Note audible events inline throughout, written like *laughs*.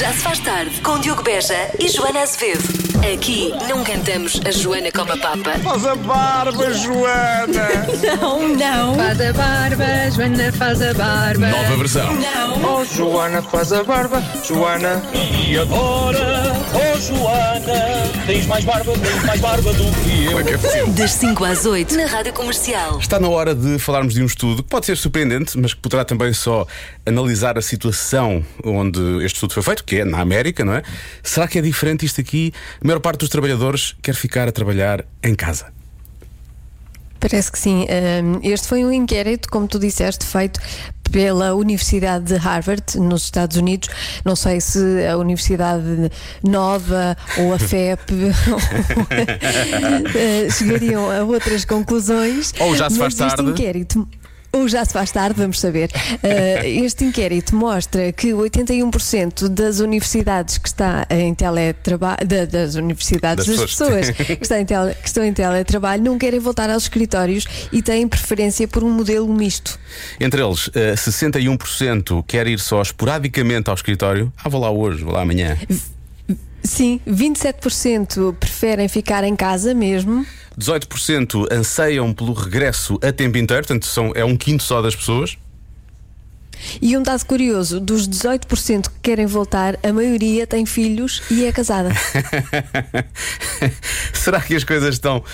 Já se faz tarde com Diogo Beja e Joana Azevedo. Aqui não cantamos a Joana como a Papa. Faz a barba, Joana! *laughs* Não, não. Faz a barba, Joana faz a barba. Nova versão. Oh, Joana, faz a barba, Joana. E agora, oh Joana, tens mais barba, tens mais barba do que eu. Como é que é possível? Das 5 às 8 na Rádio Comercial. Está na hora de falarmos de um estudo que pode ser surpreendente, mas que poderá também só analisar a situação onde este estudo foi feito, que é na América, não é? Será que é diferente isto aqui? A maior parte dos trabalhadores quer ficar a trabalhar em casa. Parece que sim. Este foi um inquérito, como tu disseste, feito pela Universidade de Harvard, nos Estados Unidos. Não sei se a Universidade Nova ou a FEP *laughs* eh, chegariam a outras conclusões. Ou já se faz mas este tarde. inquérito. Ou já se faz tarde, vamos saber. Eh, este inquérito mostra que 81% das universidades que está em teletrabalho, da- das universidades Das das, pessoas. *laughs* que, estão em tele- que estão em teletrabalho não querem voltar aos escritórios e têm preferência por um modelo misto. Entre eles, eh, 61% quer ir só esporadicamente ao escritório. Ah, vou lá hoje, vou lá amanhã. Sim, 27% preferem ficar em casa mesmo. 18% anseiam pelo regresso a tempo inteiro, portanto são, é um quinto só das pessoas. E um dado curioso: dos 18% que querem voltar, a maioria tem filhos e é casada. *laughs* Será que as coisas estão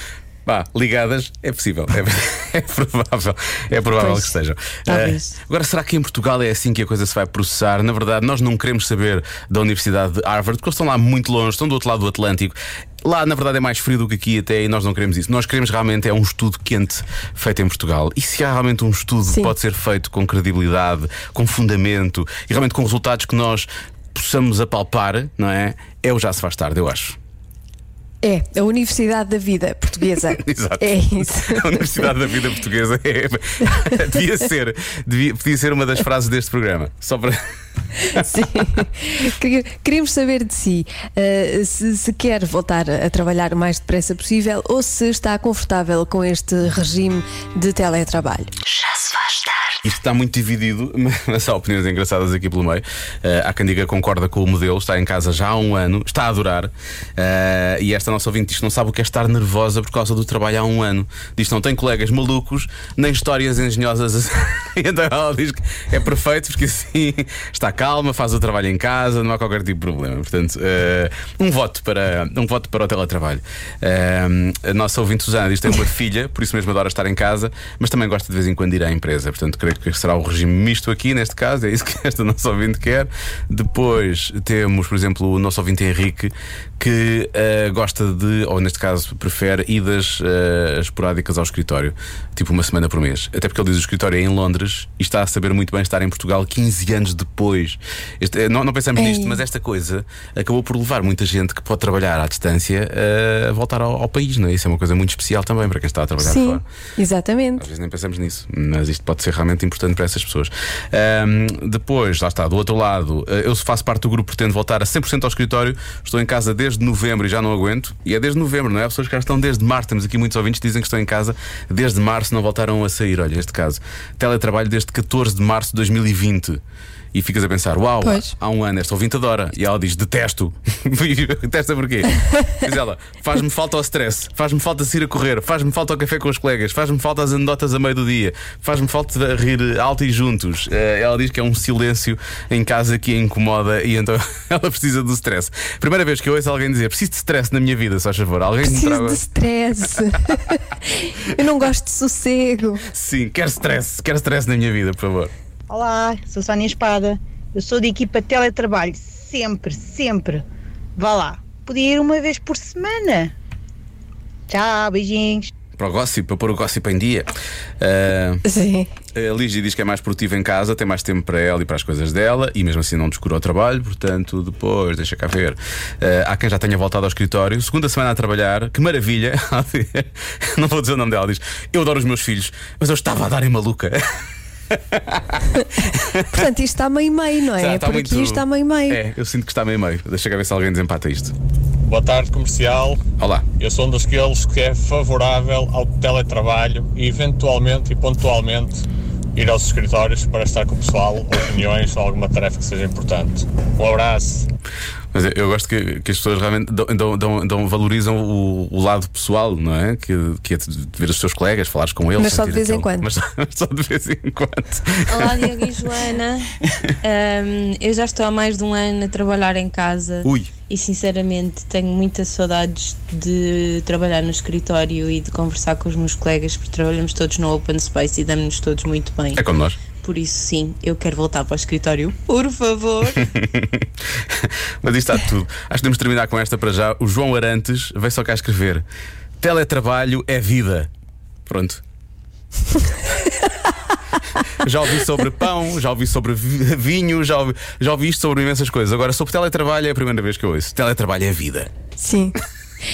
pá, ligadas? É possível, é, *laughs* é provável, é provável Pois, que estejam. talvez. Eh, agora, será que em Portugal é assim que a coisa se vai processar? Na verdade, nós não queremos saber da Universidade de Harvard, porque eles estão lá muito longe, estão do outro lado do Atlântico. Lá, na verdade, é mais frio do que aqui, até e nós não queremos isso. Nós queremos realmente é um estudo quente feito em Portugal. E se há realmente um estudo que pode ser feito com credibilidade, com fundamento e realmente com resultados que nós possamos apalpar, não é? É o já se faz tarde, eu acho. É, a Universidade da Vida Portuguesa. *laughs* Exato. É *laughs* isso. A Universidade da Vida Portuguesa é- *laughs* devia ser, devia, podia ser uma das frases deste programa. Só para. *laughs* Sim. Queríamos saber de si eh, se, se quer voltar a trabalhar o mais depressa possível ou se está confortável com este regime de teletrabalho. Já se faz tarde. Isto está muito dividido, *laughs* mas há opiniões engraçadas aqui pelo meio. Eh, há quem diga que concorda com o modelo, está em casa já há um ano, está a adorar. Eh, e esta nossa ouvinte diz que não sabe o que é estar nervosa por causa do trabalho há um ano. Diz que não tem colegas malucos, nem histórias engenhosas. *laughs* então ela diz que é perfeito porque assim está calma, faz o trabalho em casa, não há qualquer tipo de problema. Portanto, eh, um voto para um voto para o teletrabalho. Eh, a nossa ouvinte Susana diz que tem uma *coughs* filha, por isso mesmo adora estar em casa, mas também gosta de vez em quando ir à empresa. Portanto, creio que será o regime misto aqui, neste caso, é isso que esta nossa ouvinte quer. Depois temos, por exemplo, o nosso ouvinte Henrique, que eh, gosta de, ou neste caso, prefere idas esporádicas ao escritório, tipo uma semana por mês. Até porque ele diz que o escritório é em Londres e está a saber muito bem estar em Portugal 15 anos depois. Este- eh, não, não pensamos Ei. nisto, mas esta coisa acabou por levar muita gente que pode trabalhar à distância eh, a voltar ao, ao país, não é? Isso é uma coisa muito especial também para quem está a trabalhar Sim, fora. exatamente. Às vezes nem pensamos nisso, mas isto pode ser realmente importante para essas pessoas. Ahm, depois, lá está, do outro lado, eh, eu faço parte do grupo, pretendo voltar a 100% ao escritório. Estou em casa desde novembro e já não aguento. E é desde novembro, não é? Há pessoas que já estão desde março. Temos aqui muitos ouvintes que dizem que estão em casa desde março, não voltaram a sair. Olha, este caso, teletrabalho desde 14 de março de 2020. E ficas a pensar, uau, Pois. há um ano esta ouvinte adora. E ela diz, detesto. *laughs* Detesta porquê? Diz ela, faz-me falta o stress, faz-me falta sair a correr, faz-me falta o café com os colegas, faz-me falta as anedotas a meio do dia, faz-me falta rir alto e juntos. Eh, ela diz que é um silêncio em casa que a incomoda e então *laughs* ela precisa do stress. Primeira vez que eu ouço alguém dizer, preciso de stress na minha vida, só favor. Alguém Preciso traga. de stress. *laughs* Eu não gosto de sossego. Sim, quero stress, quero stress na minha vida, por favor. Olá, sou Sónia Espada. Eu sou da equipa de teletrabalho. Sempre, sempre. Vá lá. Podia ir uma vez por semana. Tchau, beijinhos. Para o gossip, para pôr o gossip em dia. Eh, Sim. A Lígia diz que é mais produtiva em casa, tem mais tempo para ela e para as coisas dela, e mesmo assim não descura o trabalho, portanto, depois, deixa cá ver. Eh, há quem já tenha voltado ao escritório, segunda semana a trabalhar, que maravilha. *laughs* não vou dizer o nome dela, diz: Eu adoro os meus filhos, mas eu estava a dar em maluca. *laughs* Portanto, isto está meio-meio, não é? Já está Por muito- aqui está meio-meio. É, eu sinto que está meio-meio. Deixa cá ver se alguém desempata isto. Boa tarde, comercial. Olá. Eu sou um daqueles que é favorável ao teletrabalho e eventualmente e pontualmente ir aos escritórios para estar com o pessoal, ou reuniões ou alguma tarefa que seja importante. Um abraço. Mas eu, eu gosto que, que as pessoas realmente dão, dão- dão- valorizam o, o lado pessoal, não é? Que, que é de ver os seus colegas, falares com eles. Mas só de vez em aquele- quando. Mas só, *laughs* mas só de vez em quando. Olá, Diogo e Joana. *laughs* Ahm, eu já estou há mais de um ano a trabalhar em casa Ui. e, sinceramente, tenho muitas saudades de trabalhar no escritório e de conversar com os meus colegas, porque trabalhamos todos no Open Space e damos-nos todos muito bem. É como nós. Por isso, sim, eu quero voltar para o escritório. Por favor. *laughs* Mas isto está tudo. Acho que podemos terminar com esta para já. O João Arantes veio só cá escrever: Teletrabalho é vida. Pronto. *laughs* Já ouvi sobre pão, já ouvi sobre vi- vinho, já ouvi, já ouvi isto sobre imensas coisas. Agora, sobre teletrabalho é a primeira vez que eu ouço. Teletrabalho é vida. Sim.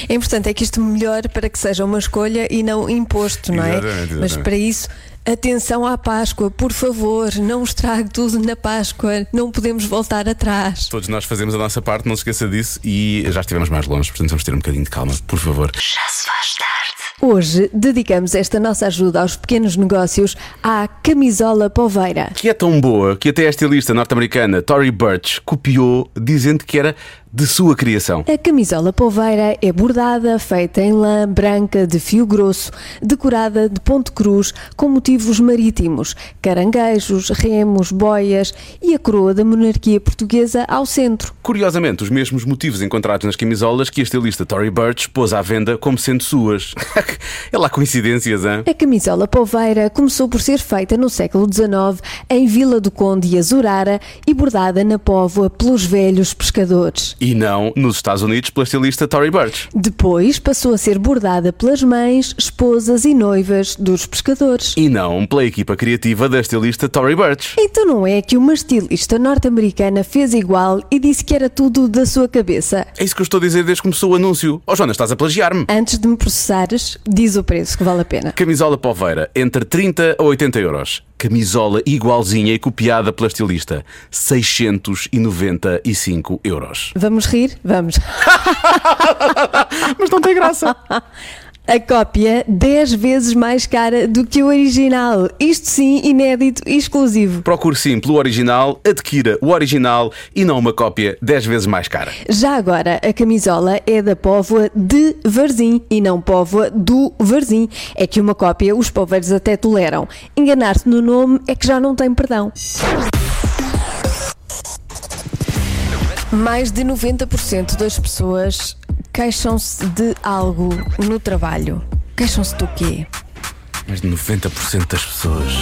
É importante é que isto melhore para que seja uma escolha e não imposto, não é? Exatamente, exatamente. Mas para isso, atenção à Páscoa, por favor, não estrague tudo na Páscoa, não podemos voltar atrás. Todos nós fazemos a nossa parte, não se esqueça disso. E já estivemos mais longe, portanto vamos ter um bocadinho de calma, por favor. Já se faz tarde. Hoje dedicamos esta nossa ajuda aos pequenos negócios à camisola poveira. Que é tão boa que até a estilista norte-americana Tory Burch copiou, dizendo que era de sua criação. A camisola poveira é bordada, feita em lã branca de fio grosso, decorada de ponto cruz com motivos marítimos, caranguejos, remos, boias e a coroa da monarquia portuguesa ao centro. Curiosamente, os mesmos motivos encontrados nas camisolas que a estilista Tory Burch pôs à venda como sendo suas. *laughs* é lá coincidências, hein? A camisola poveira começou por ser feita no século XIX em Vila do Conde e Azurara e bordada na Póvoa pelos velhos pescadores. E não nos Estados Unidos pela estilista Tory Burch. Depois passou a ser bordada pelas mães, esposas e noivas dos pescadores. E não pela equipa criativa da estilista Tory Burch. Então não é que uma estilista norte-americana fez igual e disse que era tudo da sua cabeça. É isso que eu estou a dizer desde que começou o anúncio. Oh, Joana, estás a plagiar-me. Antes de me processares, diz o preço que vale a pena. Camisola poveira, entre 30 a 80 euros. Camisola igualzinha e copiada pela estilista, 695 euros. Vamos rir? Vamos. *laughs* Mas não tem graça. *laughs* A cópia 10 vezes mais cara do que o original. Isto sim, inédito e exclusivo. Procure sim pelo original, adquira o original e não uma cópia 10 vezes mais cara. Já agora, a camisola é da Póvoa de Varzim e não Póvoa do Varzim. É que uma cópia os poveiros até toleram. Enganar-se no nome é que já não tem perdão. Mais de 90% das pessoas queixam-se de algo no trabalho. Queixam-se do quê? Mas 90% das pessoas.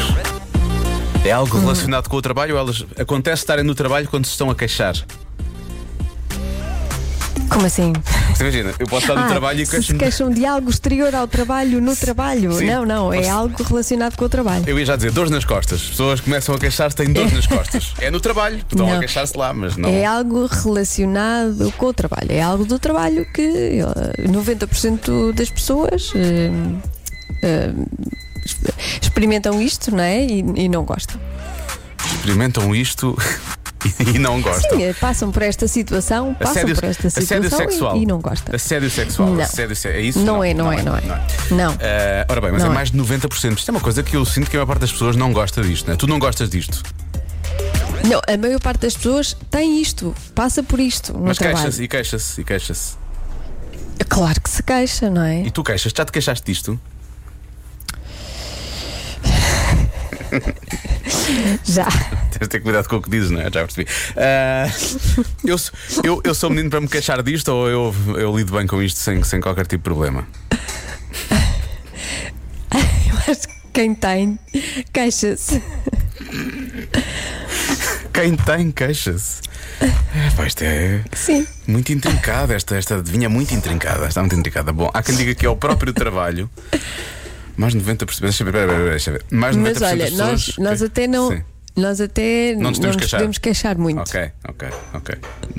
É algo relacionado com o trabalho ou elas acontece estarem no trabalho quando se estão a queixar? Como assim? Imagina, eu posso estar no Ah, trabalho e se se queixam de algo exterior ao trabalho no trabalho. Sim. Não, não, é algo relacionado com o trabalho. Eu ia já dizer dores nas costas. As pessoas começam a queixar-se, têm dores nas costas. É no trabalho, estão a Não. queixar-se lá, mas não. É algo relacionado com o trabalho. É algo do trabalho que eh, 90% das pessoas eh, eh, experimentam isto, não é? E, e não gostam. Experimentam isto *laughs* e não gostam. Sim, passam por esta situação, passam Assédio, por esta assédio situação sexual. e, e não gostam. Assédio sexual. Não. Assédio é isso? Não é, não é, não é. Não. Eh, ora bem, mas Não é é. mais de 90%. Isto é uma coisa que eu sinto que a maior parte das pessoas não gosta disto, não é? Tu não gostas disto, Não, a maior parte das pessoas tem isto, passa por isto mas queixa-se e queixa-se e queixa-se. Claro que se queixa, não é? E tu queixas, já te queixaste disto? *laughs* Já. Tens de ter cuidado com o que dizes, não é? Já percebi. Ah, eu, sou- eu, eu sou menino para me queixar disto ou eu, eu lido bem com isto sem, sem qualquer tipo de problema? *laughs* Mas quem tem, queixa-se. Quem tem, queixa-se. É, pá, isto é Sim. muito intrincado. Esta, esta adivinha é muito intrincada. Está muito intrincada. Bom, há quem diga que é o próprio trabalho. Mais de 90%. Deixa eu ver, deixa eu ver. Mais de 90% Mas olha, das nós, pessoas. nós até não. Sim. Nós até Não nos podemos queixar. podemos queixar muito. Ok, ok, ok.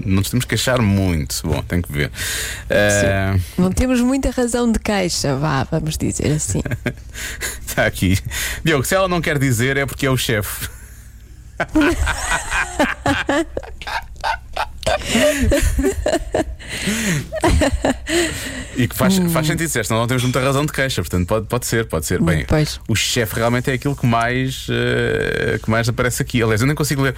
Não nos temos que queixar muito. Bom, tem que ver. Ah, Não temos muita razão de queixa, vá, vamos dizer assim. Está *laughs* aqui. Diogo, se ela não quer dizer é porque é o chefe. *laughs* e que faz, faz sentido ser, senão não temos muita razão de queixa, portanto pode, pode ser, pode ser. Bem, Pois. o chefe realmente é aquilo que mais, eh, que mais aparece aqui. Aliás, eu nem consigo ler.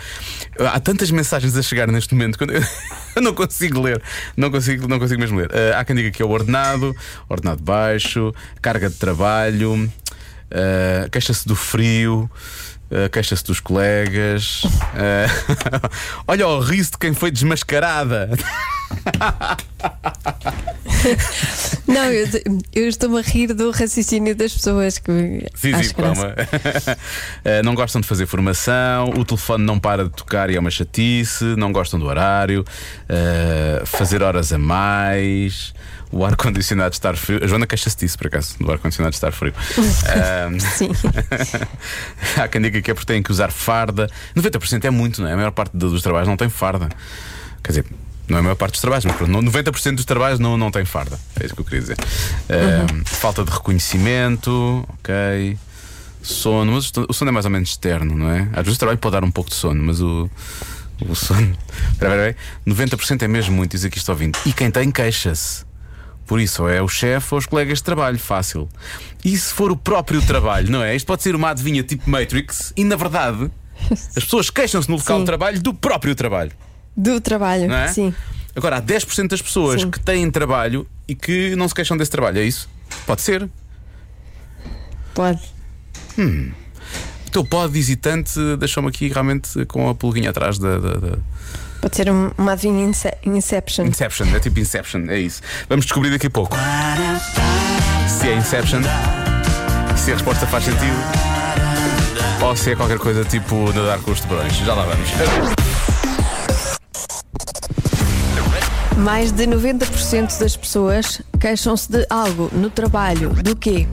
Há tantas mensagens a chegar neste momento. Quando *laughs* eu, não consigo ler. Não consigo, não consigo mesmo ler. Ah, há quem diga que é o ordenado, ordenado baixo, carga de trabalho, ah, queixa-se do frio. ah, Queixa-se dos colegas. ah, *laughs* olha o riso de quem foi desmascarada. *laughs* Não, eu, eu estou-me a rir do raciocínio das pessoas que Sim, sim, calma. *laughs* Eh, não gostam de fazer formação, o telefone não para de tocar e é uma chatice, não gostam do horário, eh, fazer horas a mais, o ar-condicionado estar frio. A Joana queixa-se disso, por acaso, do ar-condicionado estar frio. *laughs* Ahm, Sim. *laughs* Há quem diga que é porque têm que usar farda. 90% é muito, não é? A maior parte do- dos trabalhos não tem farda. Quer dizer, não é a maior parte dos trabalhos, mas pronto, 90% dos trabalhos não, não tem farda. É isso que eu queria dizer. Ahm, Falta de reconhecimento, ok. Sono, mas o sono é mais ou menos externo, não é? Às vezes o trabalho pode dar um pouco de sono, mas o. O sono. *laughs* Espera, espera. 90% é mesmo muito, diz aqui estou ouvindo. E quem tem, queixa-se. Por isso, ou é o chefe ou os colegas de trabalho, fácil. E se for o próprio trabalho, não é? Isto pode ser uma adivinha tipo Matrix e, na verdade, *laughs* as pessoas queixam-se no local Sim. de trabalho do próprio trabalho, Do trabalho, é? sim. Agora, há 10% das pessoas Sim. que têm trabalho e que não se queixam desse trabalho, é isso? Pode ser. Pode. O teu pode hesitante deixou-me aqui realmente com a pulguinha atrás da- da- da, Pode ser um- uma adivinha ince- Inception. Inception, é tipo Inception, é isso. Vamos descobrir daqui a pouco se é Inception, se a resposta faz sentido ou se é qualquer coisa tipo nadar com os tubarões. Já lá vamos. Mais de 90% das pessoas queixam-se de algo no trabalho. Do quê?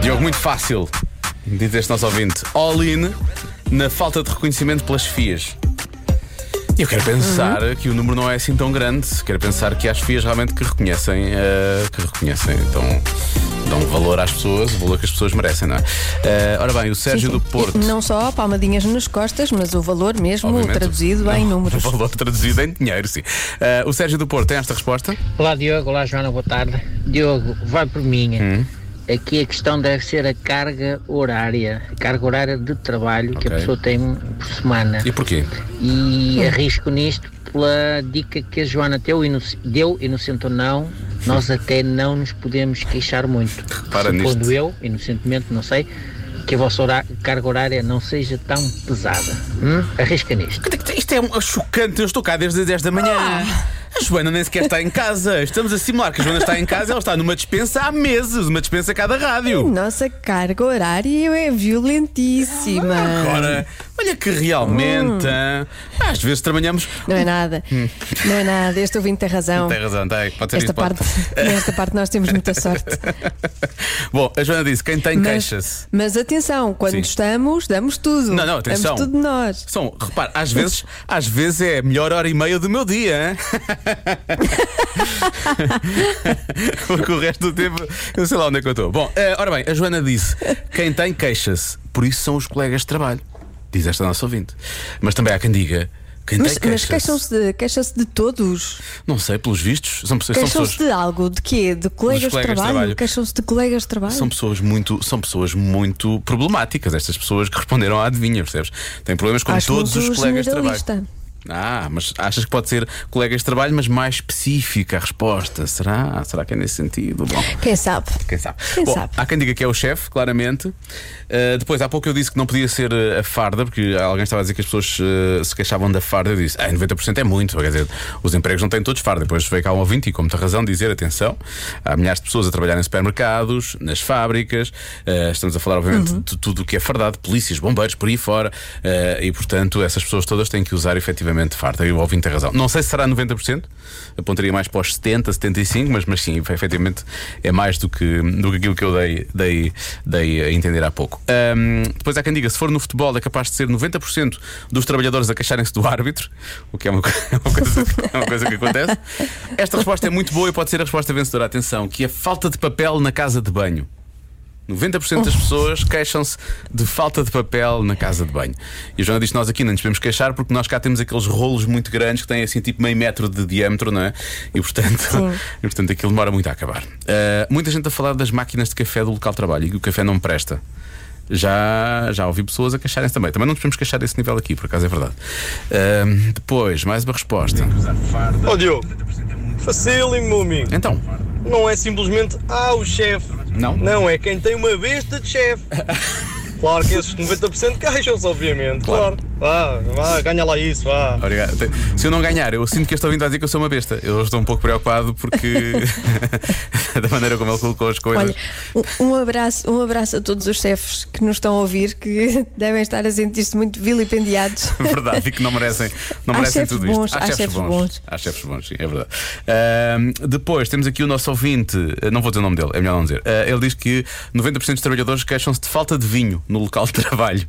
Diogo, muito fácil, diz este nosso ouvinte. All in na falta de reconhecimento pelas FIAs. E eu quero pensar que o número não é assim tão grande. Quero pensar que há as FIAs realmente que reconhecem, eh, que reconhecem, então dão valor às pessoas, o valor que as pessoas merecem, não é? Eh, ora bem, o Sérgio Sim, sim. do Porto. Não só palmadinhas nas costas, mas o valor mesmo Obviamente, traduzido em não, números. O valor traduzido em dinheiro, sim. Eh, o Sérgio do Porto tem esta resposta? Olá Diogo, olá Joana, boa tarde. Diogo, vai por mim. Hum. Aqui a questão deve ser a carga horária, a carga horária de trabalho que a pessoa tem por semana. E porquê? E arrisco nisto pela dica que a Joana deu, deu inocente ou não, nós até não nos podemos queixar muito. Repara Supondo nisto. eu, inocentemente, não sei, que a vossa hora- carga horária não seja tão pesada. Hum? Arrisca nisto. Isto é um chocante, eu estou cá desde as 10 da manhã. A Joana nem sequer está em casa. Estamos a simular que a Joana está em casa, ela está numa dispensa há meses, uma dispensa a cada rádio. Nossa carga horária é violentíssima. Agora, olha que realmente, hã? às vezes trabalhamos. Não é nada. Não é nada. Este ouvinte tem razão. Tem razão, tem. Pode ser Esta isso, pode. parte, nesta parte nós temos muita sorte. *laughs* Bom, a Joana disse: quem tem Mas, queixas. mas atenção, quando Sim. estamos, damos tudo. Não, não, atenção. Damos tudo de nós. São, repare, às vezes, às vezes é a melhor hora e meia do meu dia. *laughs* Porque o resto do tempo, eu sei lá onde é que eu estou. Bom, eh, ora bem, a Joana disse: quem tem queixa-se, por isso são os colegas de trabalho. Diz esta nossa ouvinte. Mas também há quem diga: quem Mas, mas queixam-se de, queixam de todos. Não sei, pelos vistos, são pessoas. São pessoas Queixam-se de algo. De quê? De colegas, de colegas de trabalho? trabalho. Queixam-se de colegas de trabalho? São pessoas muito, são pessoas muito problemáticas, estas pessoas que responderam à adivinha, percebes? Têm problemas com Acho todos os colegas de trabalho. Ah, mas achas que pode ser colegas de trabalho, mas mais específica a resposta? Será? Será que é nesse sentido? Bom, Quem sabe? quem sabe? Quem Bom, sabe? Há quem diga que é o chefe, claramente. Uh, depois, há pouco eu disse que não podia ser a farda, porque alguém estava a dizer que as pessoas uh, se queixavam da farda. Eu disse, ah, 90% é muito. Quer dizer, os empregos não têm todos farda. Depois veio cá um ouvinte e, com muita razão, dizer: atenção, há milhares de pessoas a trabalhar em supermercados, nas fábricas. uh, estamos a falar, obviamente, Uhum. de tudo o que é fardado, polícias, bombeiros, por aí fora. e, portanto, essas pessoas todas têm que usar efetivamente farda. E o ouvinte tem razão. Não sei se será 90%, apontaria mais para os 70%, 75%, mas, mas sim, efetivamente é mais do que, do que aquilo que eu dei, dei, dei a entender há pouco. Ahm, depois há quem diga: se for no futebol, é capaz de ser 90% dos trabalhadores a queixarem-se do árbitro, o que é uma, *laughs* é uma coisa, é uma coisa que acontece. Esta resposta é muito boa e pode ser a resposta vencedora. Atenção, que é falta de papel na casa de banho. 90% das pessoas queixam-se de falta de papel na casa de banho. E a Joana diz que nós aqui não nos podemos queixar porque nós cá temos aqueles rolos muito grandes que têm assim tipo meio metro de diâmetro, não é? E portanto, *laughs* e, portanto aquilo demora muito a acabar. Uh, muita gente a falar das máquinas de café do local de trabalho e que o café não presta. Já, já ouvi pessoas a queixarem-se também. Também não nos podemos queixar desse nível aqui, por acaso é verdade. Ahm, depois, mais uma resposta. Ó Diogo, facílimo, amigo. Então, Não é simplesmente, ah, o chefe. Não? Não, é quem tem uma besta de chefe. *laughs* Claro que esses 90% queixam-se, obviamente. Claro. Vá, vá, ganha lá isso, vá. obrigado. Se eu não ganhar, eu sinto que este ouvinte vai dizer que eu sou uma besta. Eu estou um pouco preocupado porque *laughs* *laughs* da maneira como ele colocou as coisas. Olha, um, abraço, um abraço a todos os chefes que nos estão a ouvir, que *laughs* devem estar a sentir-se muito vilipendiados. verdade, e que não merecem, não Há merecem chefes tudo isto. bons, há chefes bons. Há chefes bons, sim, é verdade. Ahm, depois temos aqui o nosso ouvinte, eh, não vou dizer o nome dele, é melhor não dizer. Ah, ele diz que 90% dos trabalhadores queixam-se de falta de vinho no local de trabalho.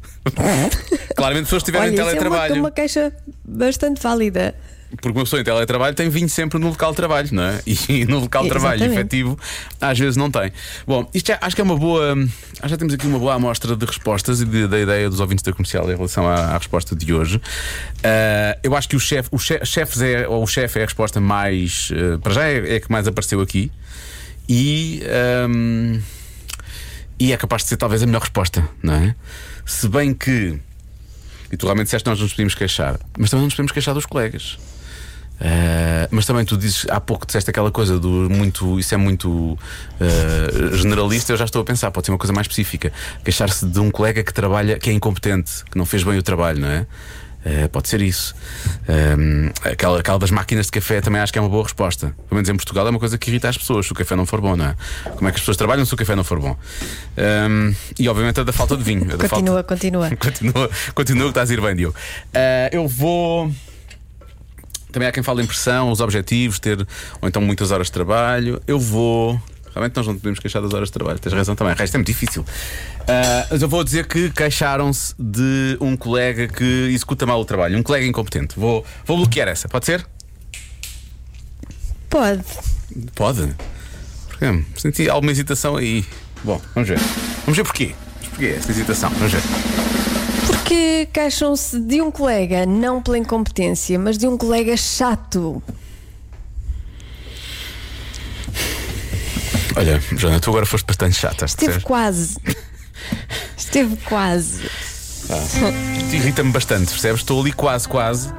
Claramente, pessoas que estiverem Olha, em isso é uma, teletrabalho. uma queixa bastante válida. Porque uma pessoa em teletrabalho tem vinho sempre no local de trabalho, não é? *laughs* E no local de trabalho Exatamente. efetivo, às vezes não tem. Bom, isto já, acho que é uma boa. Acho que já temos aqui uma boa amostra de respostas e de- da ideia dos ouvintes da comercial em relação à, à resposta de hoje. Ah, eu acho que o chefe, o che- chefes é, ou o chefe é a resposta mais. eh, para já é, é a que mais apareceu aqui. E. ahm, e é capaz de ser talvez a melhor resposta, não é? Se bem que. E tu realmente disseste que nós não nos podíamos queixar, mas também não nos podemos queixar dos colegas. Uh, mas também tu dizes há pouco disseste aquela coisa do muito isso é muito uh, generalista eu já estou a pensar pode ser uma coisa mais específica. Queixar-se de um colega que trabalha que é incompetente que não fez bem o trabalho não é Uh, pode ser isso Um, aquela, aquela das máquinas de café também acho que é uma boa resposta pelo menos em Portugal é uma coisa que irrita as pessoas se o café não for bom não é como é que as pessoas trabalham se o café não for bom Um, e obviamente a da falta de vinho a da falta- Continua, continua. *laughs* continua, continua que estás a ir bem, Diogo. Ah, eu vou. Também há quem fale em pressão, os objetivos, ter ou então muitas horas de trabalho. Eu vou. Realmente nós não podemos queixar das horas de trabalho, tens razão também. O resto é muito difícil. Ah, mas eu vou dizer que queixaram-se de um colega que executa mal o trabalho, um colega incompetente. Vou, vou bloquear essa, pode ser? Pode. Pode. Senti alguma hesitação aí. Bom, vamos ver. Vamos ver porquê. Mas porquê essa hesitação? Vamos ver. Porque queixam-se de um colega, não pela incompetência, mas de um colega chato. Olha, Joana, tu agora foste bastante chata, Esteve percebes? quase. *laughs* Esteve quase. Te irrita-me bastante, percebes? Estou ali quase, quase.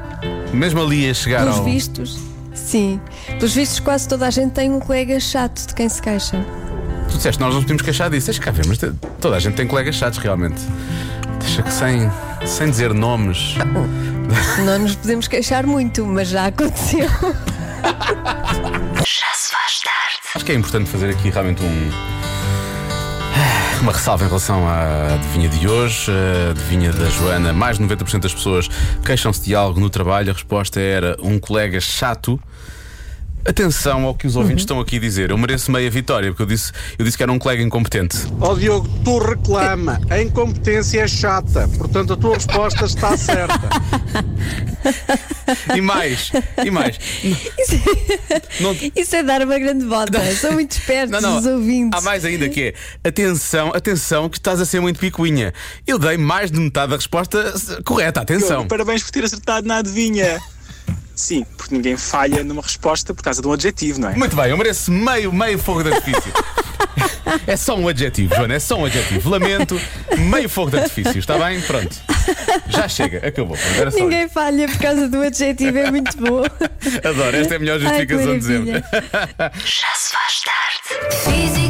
Mesmo ali a chegar Pelos ao. vistos, sim. Pelos vistos, quase toda a gente tem um colega chato de quem se queixa. Tu disseste, nós não podemos queixar disso. Deixa cá ver, mas toda a gente tem colegas chatos, realmente. Deixa que sem, sem dizer nomes. Não nos podemos queixar muito, mas já aconteceu. *laughs* Já se faz tarde. Acho que é importante fazer aqui realmente um. Uma ressalva em relação à adivinha de hoje, a adivinha da Joana. Mais de 90% das pessoas queixam-se de algo no trabalho. A resposta era um colega chato. Atenção ao que os ouvintes estão aqui a dizer. Eu mereço meia vitória, porque eu disse, eu disse que era um colega incompetente. Ó Diogo, tu reclama, a incompetência é chata, portanto a tua resposta está *laughs* certa. E mais, e mais. Não- Isso é dar uma grande volta. São muito espertos Não, não. os ouvintes. Há mais ainda que é atenção, atenção, que estás a ser muito picuinha. Eu dei mais de metade da resposta correta, atenção. Diogo, parabéns por ter acertado na adivinha. Sim, porque ninguém falha numa resposta por causa de um adjetivo, não é? Muito bem, eu mereço meio, meio fogo de artifício. É só um adjetivo, Joana, é só um adjetivo. Lamento, meio fogo de artifício, está bem? Pronto. Já chega, acabou. Pronto, Era só Ninguém falha por causa do adjetivo, é muito bom. Adoro, esta é a melhor Ai, justificação de sempre. Já se faz tarde. Físico,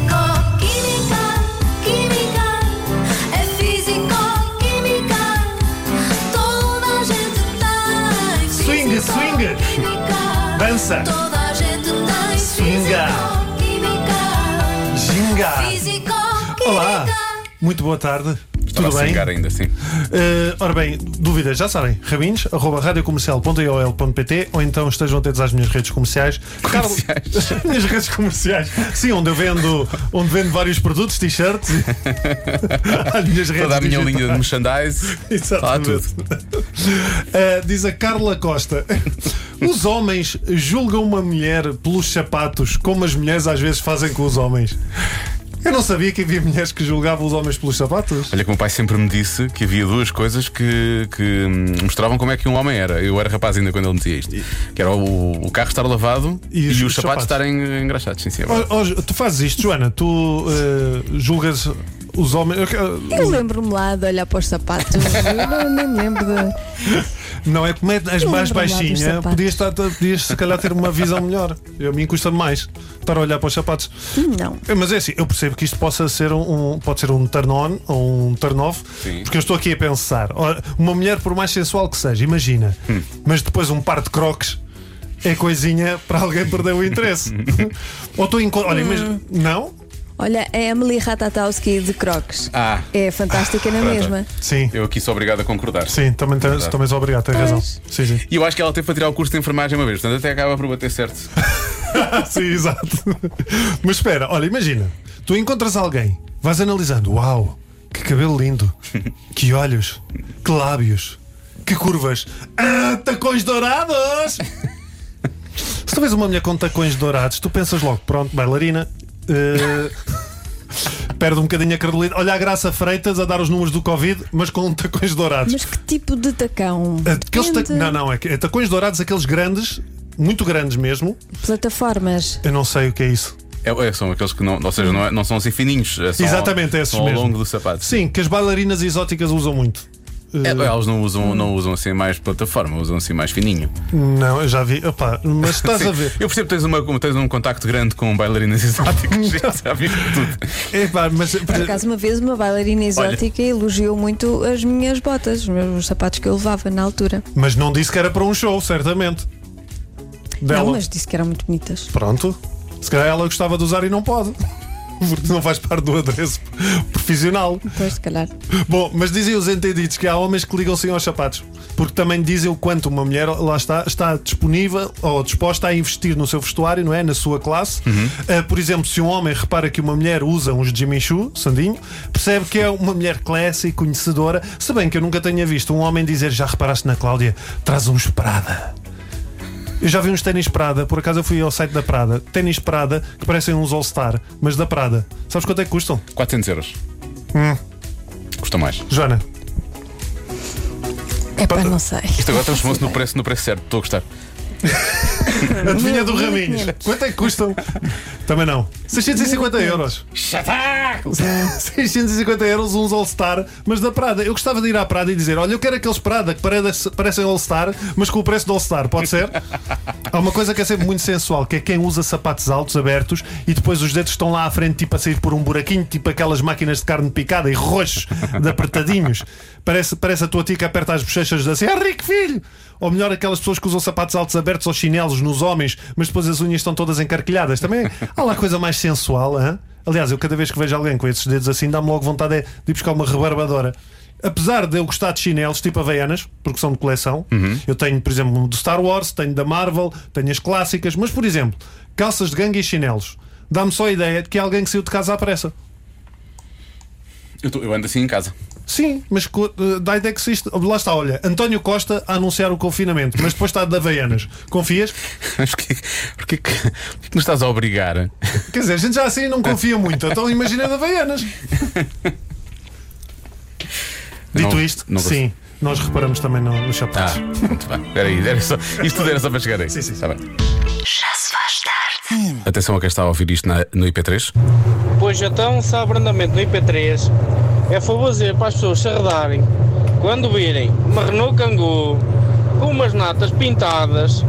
Dança. Toda a gente tem. Swinga. Físico, química. Ginga. Olá, muito boa tarde. Tudo a bem? ainda, sim. Eh, ora bem, dúvidas, já sabem, rabins, arroba radiocomercial.iol.pt ou então estejam atentos às minhas redes comerciais. Carlos- Comerciais. *laughs* minhas redes comerciais. Sim, onde eu vendo, onde vendo vários produtos, t-shirts. *laughs* As minhas redes Toda a minha digitais. linha de merchandise. *laughs* Exatamente. Uh, diz a Carla Costa: Os homens julgam uma mulher pelos sapatos, como as mulheres às vezes fazem com os homens. Eu não sabia que havia mulheres que julgavam os homens pelos sapatos. Olha que o meu pai sempre me disse que havia duas coisas que, que mostravam como é que um homem era. Eu era rapaz ainda quando ele me dizia isto. Que era o, o carro estar lavado E e, os- os, os sapatos sapatos. estarem engraxados. Sim, sim, é. Ó, ó, tu fazes isto, Joana? Tu uh, julgas Os homens. Eu lembro-me lá de olhar para os sapatos. Eu não, nem me lembro de. *laughs* Não é como é as mais baixinha, podias, estar, podias se calhar ter uma visão melhor. Eu, a mim custa mais estar a olhar para os sapatos. Não. É, Mas é assim, eu percebo que isto possa ser um, um- pode ser um turn on ou um turn off, porque eu estou aqui a pensar, uma mulher, por mais sensual que seja, imagina, Hum. mas depois um par de croques é coisinha para alguém perder o interesse. *laughs* ou estou em. Olha, mas Hum. não? Olha, a Emily Ratatowski de Crocs. Ah. É fantástica na Pronto. mesma. Sim. Eu aqui sou obrigado a concordar. Sim, também, Verdade. também sou obrigado, tens razão. Sim, sim. E eu acho que ela teve para tirar o curso de enfermagem uma vez, portanto até acaba por bater certo. *laughs* Sim, exato. Mas espera, olha, imagina, tu encontras alguém, vais analisando, uau, que cabelo lindo, que olhos, que lábios, que curvas, ah, tacões dourados! *laughs* Se tu vês uma mulher com tacões dourados, tu pensas logo, pronto, bailarina. Eh, Perde um bocadinho a credibilidade. Olha a Graça Freitas a dar os números do Covid, mas com tacões dourados. Mas que tipo de tacão? Aqueles ta-. Não, não, é, é tacões dourados, aqueles grandes, muito grandes mesmo. Plataformas. Eu não sei o que é isso. É, é, são aqueles que não, ou seja, não, é- não são assim fininhos. é só- Exatamente, esses são ao mesmo. longo do sapato. Sim, que as bailarinas exóticas usam muito. É, Eh, elas não usam, não usam assim mais plataforma, usam assim mais fininho. Não, eu já vi. Opa, mas *laughs* estás Sim, a ver. Eu percebo que tens, uma, tens um contacto grande com bailarinas *laughs* exóticas. já vi tudo. Epá, mas, Por acaso, uma vez, uma bailarina exótica elogiou muito as minhas botas, os meus sapatos que eu levava na altura. mas não disse que era para um show, certamente. Dela. Não, mas disse que eram muito bonitas. Pronto. Se calhar ela gostava de usar e não pode. Porque não faz parte do adereço profissional. Pois, se calhar. Bom, mas dizem os entendidos que há homens que ligam sim aos sapatos. Porque também dizem o quanto uma mulher, lá está, está disponível ou disposta a investir no seu vestuário, não é? Na sua classe. Ah, por exemplo, se um homem repara que uma mulher usa uns Jimmy Choo, Sandinho, percebe que é uma mulher classe e conhecedora. Se bem que eu nunca tenha visto um homem dizer, já reparaste na Cláudia, traz uns Prada. Eu já vi uns ténis Prada, por acaso eu fui ao site da Prada. Ténis Prada que parecem uns All-Star, mas da Prada. Sabes quanto é que custam? 400 euros. Hum. Custa mais. Joana. É para não sei. Isto agora transformou-se no preço, no preço certo. Estou a gostar. *laughs* Adivinha do Raminhos. Quanto é que custam? Também não. 650 euros. 650 *laughs* euros uns All-Star, mas da Prada. Eu gostava de ir à Prada e dizer: Olha, eu quero aqueles Prada que parece- parecem All-Star, mas com o preço do All-Star. Pode ser? *laughs* Há uma coisa que é sempre muito sensual, que é quem usa sapatos altos, abertos, e depois os dedos estão lá à frente, tipo a sair por um buraquinho, tipo aquelas máquinas de carne picada e roxos, de apertadinhos. Parece, parece a tua tia que aperta as bochechas assim: Ah, rico filho! Ou melhor, aquelas pessoas que usam sapatos altos abertos ou chinelos nos homens, mas depois as unhas estão todas encarquilhadas. Também há lá coisa mais sensual, hã? Aliás, eu cada vez que vejo alguém com esses dedos assim, dá-me logo vontade de ir buscar uma rebarbadora. Apesar de eu gostar de chinelos tipo Havaianas, porque são de coleção, eu tenho, por exemplo, do Star Wars, tenho da Marvel, tenho as clássicas, mas, por exemplo, calças de gangue e chinelos. Dá-me só a ideia de que é alguém que saiu de casa à pressa. Eu, tô- eu ando assim em casa. Sim, mas eh, dá a ideia que se isto. Lá está, olha, António Costa a anunciar o confinamento, mas depois está de Havaianas. Confias? *laughs* Mas porquê, porquê, que- porquê que nos estás a obrigar? Quer dizer, a gente já assim não confia muito, então imagina de Havaianas. *laughs* Dito Não- isto, não sim, nós reparamos também no, nos sapatos. Ah, muito bem. Espera aí, era só, isto tudo era só para chegar aí. Sim, sim. Está bem. Já se faz tarde. Atenção a quem está a ouvir isto na- no IP3. Pois então, se há abrandamento no IP3, é favorecer para as pessoas se arredarem quando virem uma Renault Kangoo com umas natas pintadas,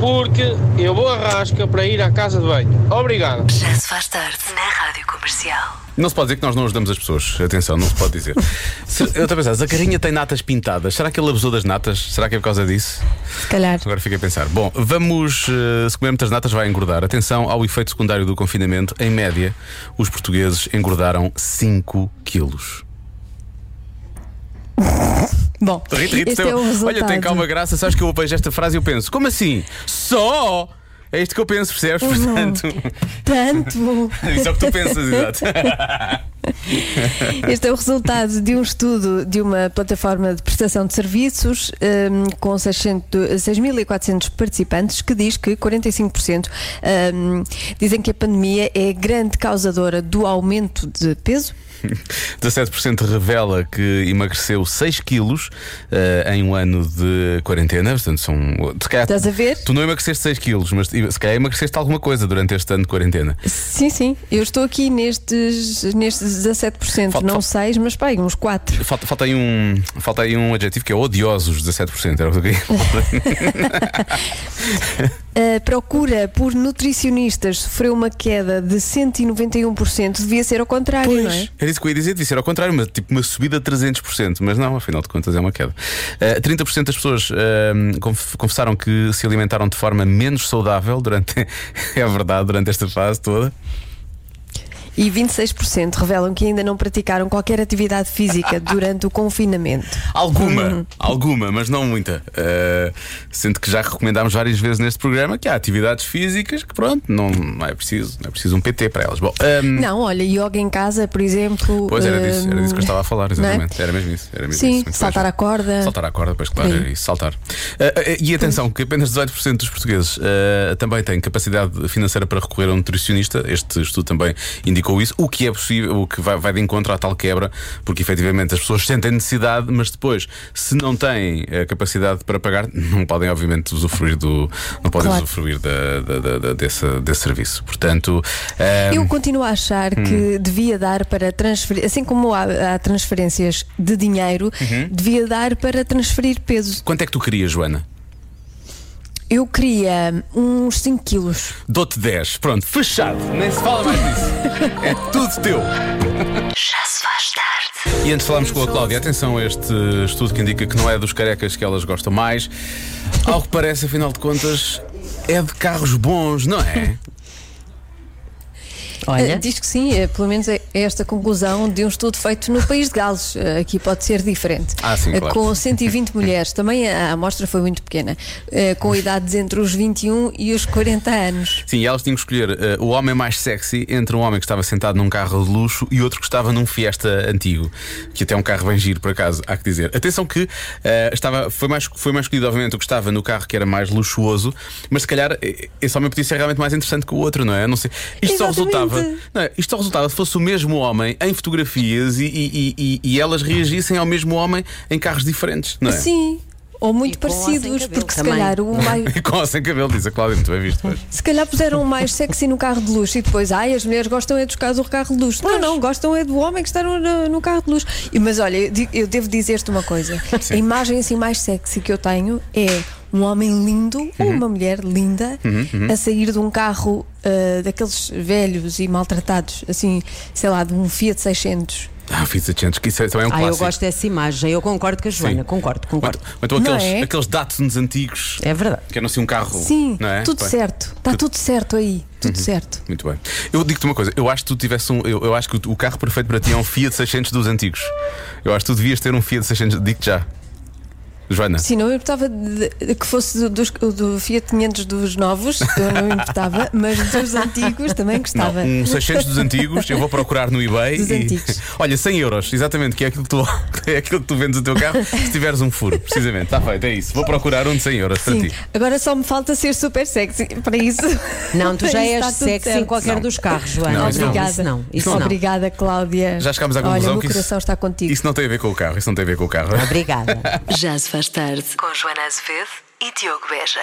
porque eu vou à rasca para ir à casa de banho. Obrigado. Já se faz tarde na Rádio Comercial. Não se pode dizer que nós não ajudamos as pessoas. Atenção, não se pode dizer. *laughs* Se- eu estou a pensar, se a carrinha tem natas pintadas, será que ele abusou das natas? Será que é por causa disso? Se calhar. Agora fiquei a pensar. Bom, vamos. eh, se comer muitas natas, vai engordar. Atenção ao efeito secundário do confinamento. Em média, os portugueses engordaram 5 quilos. *laughs* Bom, Rita, Rita, este é o resultado. olha, tem calma graça. Sabes que eu vejo esta frase e eu penso: como assim? Só? É isto que eu penso, percebes? Uhum. Portanto, Tanto. *laughs* isso é o que tu pensas, exato. Este é o resultado de um estudo de uma plataforma de prestação de serviços hum, com 600 6.400 participantes que diz que 45% hum, dizem que a pandemia é grande causadora do aumento de peso *laughs* 17% revela que emagreceu 6 quilos eh, em um ano de quarentena. Portanto, são. Se calhar, Estás a ver? Tu não emagreceste 6 quilos, mas se calhar emagreceste alguma coisa durante este ano de quarentena. Sim, sim. Eu estou aqui nestes, nestes 17%, Falta- não 6, mas pá, aí uns 4. Falta, falta, aí um, falta aí um adjetivo que é odiosos, 17%. Era o que eu queria. *laughs* *laughs* A procura por nutricionistas sofreu uma queda de 191%. Devia ser ao contrário, não é? Era isso que eu ia dizer, devia ser ao contrário, mas tipo uma subida de 300%, mas não, afinal de contas é uma queda. Eh, 30% das pessoas conf- confessaram que se alimentaram de forma menos saudável durante, *laughs* é verdade, durante esta fase toda. E 26% revelam que ainda não praticaram qualquer atividade física *laughs* durante o confinamento. Alguma, Uhum. alguma, mas não muita. Eh, sendo que já recomendámos várias vezes neste programa que há atividades físicas que, pronto, não, não é preciso, não é preciso um PT para elas. Bom, ehm, Não, olha, yoga em casa, por exemplo. Pois era disso, era disso que eu hum, estava a falar, é? exatamente. Era mesmo isso. Era mesmo Sim, isso. Saltar bem. à corda. Saltar à corda, pois claro, era isso, saltar. Ah, e atenção, que apenas 18% dos portugueses também têm capacidade financeira para recorrer a um nutricionista. Este estudo também indicou isso, o que é possível, o que vai, vai de encontro à tal quebra, porque efetivamente as pessoas sentem necessidade, mas depois, se não têm a capacidade para pagar, não podem, obviamente, usufruir do. não podem Claro. usufruir da, da- da- desse, desse serviço. Portanto. ah, Eu continuo a achar Hum. que devia dar para transferir, assim como há, há transferências de dinheiro, Uhum. devia dar para transferir peso. Quanto é que tu querias, Joana? Eu queria uns 5 quilos. Dou-te 10. Pronto, fechado. Nem se fala mais disso. É tudo teu. Já se faz tarde. E antes falámos com a Cláudia, atenção a este estudo que indica que não é dos carecas que elas gostam mais. Ao que parece, afinal de contas, é de carros bons, não é? Eh, Diz que sim, eh, pelo menos é esta conclusão de um estudo feito no país de Gales. Eh, Aqui pode ser diferente. Ah, sim, claro. Com 120 mulheres, também a amostra foi muito pequena, com *laughs* idades entre os 21 e os 40 anos. Sim, elas tinham que escolher o homem mais sexy entre um homem que estava sentado num carro de luxo e outro que estava num Fiesta antigo, que até é um carro bem giro, por acaso, há que dizer. Atenção que estava, foi, mais, foi mais escolhido, obviamente, o que estava no carro que era mais luxuoso, mas se calhar esse homem podia ser realmente mais interessante que o outro, não é? Não sei. Isto só Exatamente. Resultava. Não é? Isto só resultava se fosse o mesmo homem em fotografias e, e- e- e elas reagissem ao mesmo homem em carros diferentes, não é? Sim. Ou muito parecidos, porque se também. calhar o *laughs* mais. Com ou sem cabelo, diz a Cláudia, muito bem visto. Se calhar puseram o mais sexy no carro de luxo e depois, ai, as mulheres gostam é dos carros do carro de luxo. Não, não, gostam é do homem que está no, carro de luxo. E- Mas olha, eu devo dizer-te uma coisa: *laughs* a imagem assim mais sexy que eu tenho é um homem lindo ou uma mulher linda Uhum, uhum. a sair de um carro ah, daqueles velhos e maltratados, assim, sei lá, de um Fiat 600. Ah, fiz Changes, que isso é, também é um Ah, eu clássico. gosto dessa imagem. Eu concordo com a Joana. Sim. Concordo, concordo. Ou então Não aqueles, é? aqueles Datsuns antigos. É verdade. Que eram assim um carro. Sim, não é? tudo Bem, certo. Está tudo certo aí. Tudo Uhum. certo. Muito bem. Eu digo-te uma coisa, eu acho que tu tivesse um. Eu, eu acho que o, o carro perfeito para ti é um Fiat 600 dos antigos. Eu acho que tu devias ter um Fiat 600. Digo-te já. Joana. Sim, não importava de- de que fosse do, dos- do Fiat 500 dos novos, eu não importava, *laughs* mas dos antigos também gostava. Não, um *laughs* 600 dos antigos, eu vou procurar no eBay Dos e. antigos. *laughs* Olha, 100 euros, exatamente, que é aquilo que, tu, é aquilo que tu vendes o teu carro se tiveres um furo, precisamente. Está feito, é isso. Vou procurar um de 100 euros para Sim, ti. agora só me falta ser super sexy para isso. Não, tu já Para isso és sexy em qualquer Não. dos carros, Joana. Não, isso não. Obrigada. Isso não. Isso não. Obrigada, Cláudia. Já chegámos à Olha, conclusão o meu que isso- coração está contigo. Isso não tem a ver com o carro, isso não tem a ver com o carro. Obrigada. Já se faz tarde com Joana Azevedo e Diogo Beja.